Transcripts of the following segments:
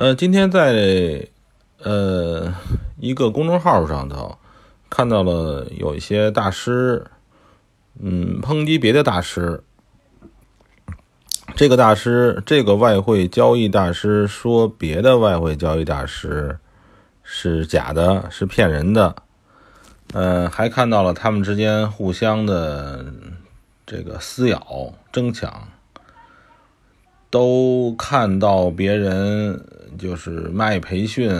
呃，今天在呃一个公众号上头看到了有一些大师，嗯，抨击别的大师。这个大师，这个外汇交易大师说别的外汇交易大师是假的，是骗人的。呃，还看到了他们之间互相的这个撕咬、争抢，都看到别人就是卖培训，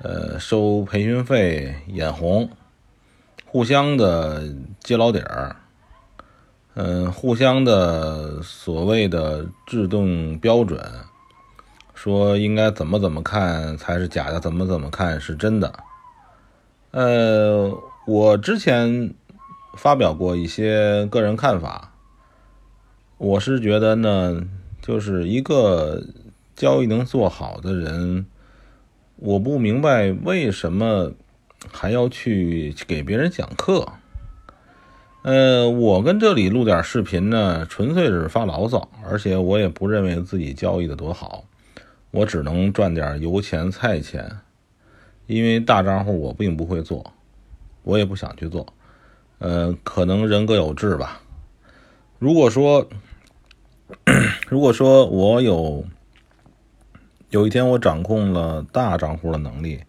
呃，收培训费，眼红，互相的揭老底儿。嗯，互相的所谓的制定标准，说应该怎么怎么看才是假的，怎么怎么看是真的。呃，我之前发表过一些个人看法，我是觉得呢，就是一个交易能做好的人，我不明白为什么还要去给别人讲课。呃，我跟这里录点视频呢，纯粹是发牢骚，而且我也不认为自己交易的多好，我只能赚点油钱菜钱，因为大账户我并不会做，我也不想去做，呃，可能人各有志吧。如果说，如果说我有有一天我掌控了大账户的能力，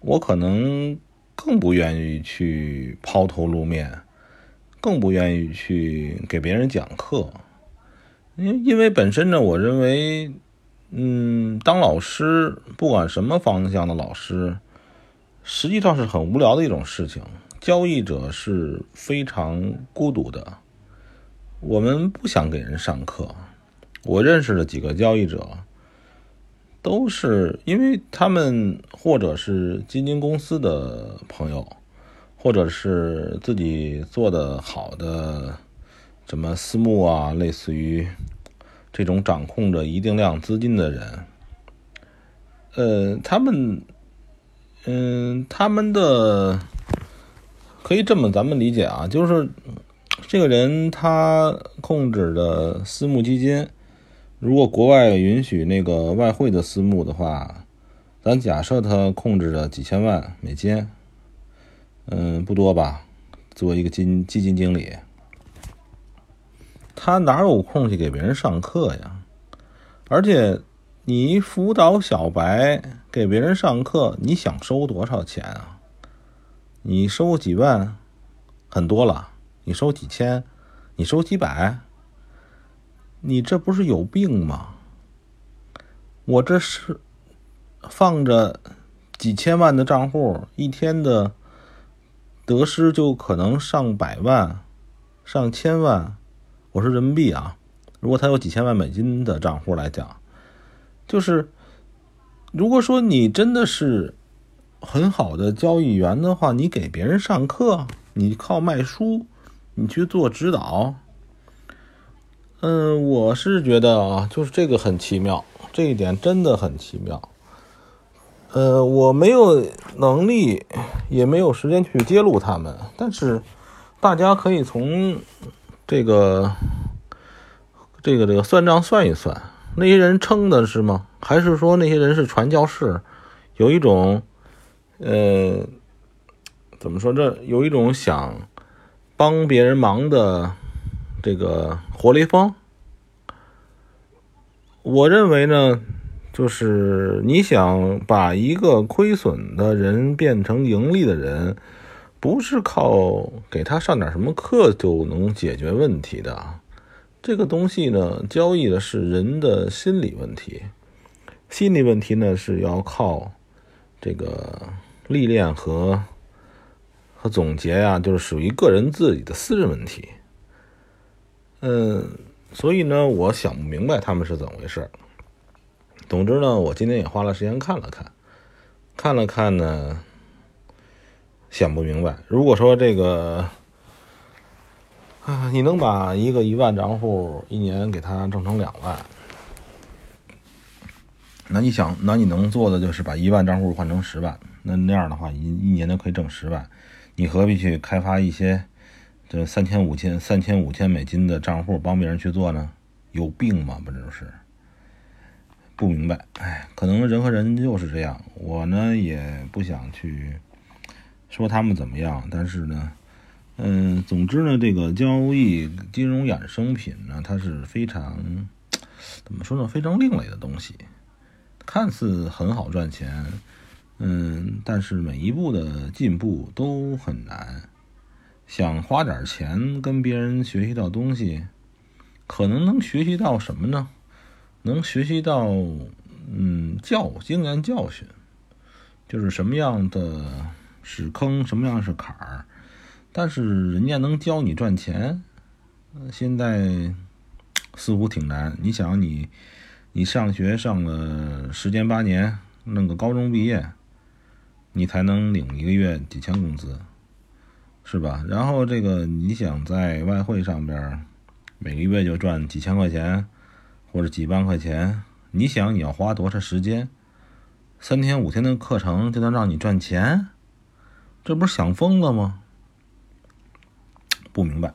我可能更不愿意去抛头露面。更不愿意去给别人讲课，因因为本身呢，我认为，嗯，当老师，不管什么方向的老师，实际上是很无聊的一种事情。交易者是非常孤独的，我们不想给人上课。我认识的几个交易者，都是因为他们或者是基金公司的朋友。或者是自己做的好的，什么私募啊，类似于这种掌控着一定量资金的人，呃，他们，嗯，他们的可以这么咱们理解啊，就是这个人他控制的私募基金，如果国外允许那个外汇的私募的话，咱假设他控制着几千万美金。嗯，不多吧？作为一个基基金经理，他哪有空去给别人上课呀？而且，你辅导小白给别人上课，你想收多少钱啊？你收几万，很多了；你收几千，你收几百，你这不是有病吗？我这是放着几千万的账户，一天的。得失就可能上百万、上千万，我说人民币啊。如果他有几千万美金的账户来讲，就是如果说你真的是很好的交易员的话，你给别人上课，你靠卖书，你去做指导，嗯，我是觉得啊，就是这个很奇妙，这一点真的很奇妙。呃，我没有能力，也没有时间去揭露他们。但是，大家可以从这个、这个、这个算账算一算，那些人撑的是吗？还是说那些人是传教士？有一种，呃，怎么说？这有一种想帮别人忙的这个活雷锋。我认为呢。就是你想把一个亏损的人变成盈利的人，不是靠给他上点什么课就能解决问题的。这个东西呢，交易的是人的心理问题，心理问题呢是要靠这个历练和和总结呀，就是属于个人自己的私人问题。嗯，所以呢，我想不明白他们是怎么回事。总之呢，我今天也花了时间看了看，看了看呢，想不明白。如果说这个啊，你能把一个一万账户一年给他挣成两万，那你想，那你能做的就是把一万账户换成十万，那那样的话，一一年就可以挣十万。你何必去开发一些这三千五千、三千五千美金的账户帮别人去做呢？有病吗？不就是？不明白，哎，可。可能人和人就是这样。我呢也不想去说他们怎么样，但是呢，嗯，总之呢，这个交易金融衍生品呢，它是非常怎么说呢，非常另类的东西，看似很好赚钱，嗯，但是每一步的进步都很难。想花点钱跟别人学习到东西，可能能学习到什么呢？能学习到，嗯，教经验教训，就是什么样的是坑，什么样是坎儿。但是人家能教你赚钱，现在似乎挺难。你想，你你上学上了十年八年，弄个高中毕业，你才能领一个月几千工资。是吧？然后这个你想在外汇上边每个月就赚几千块钱或者几万块钱，你想你要花多长时间？三天五天的课程就能让你赚钱？这不是想疯了吗？不明白。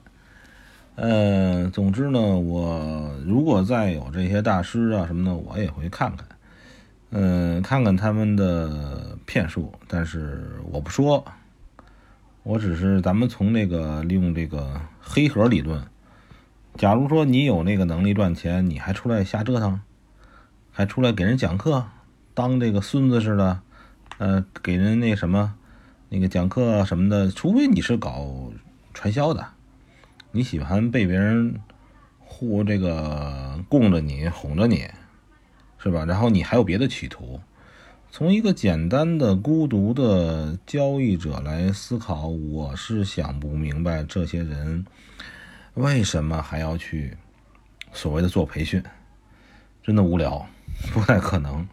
呃，总之呢，我如果再有这些大师啊什么的，我也会看看，嗯，看看他们的骗术，但是我不说。我只是咱们从那个利用这个黑盒理论，假如说你有那个能力赚钱，你还出来瞎折腾，还出来给人讲课，当这个孙子似的，呃，给人那什么，那个讲课什么的，除非你是搞传销的，你喜欢被别人护这个供着你，哄着你，是吧？然后你还有别的企图。从一个简单的孤独的交易者来思考，我是想不明白这些人为什么还要去所谓的做培训，真的无聊，不太可能。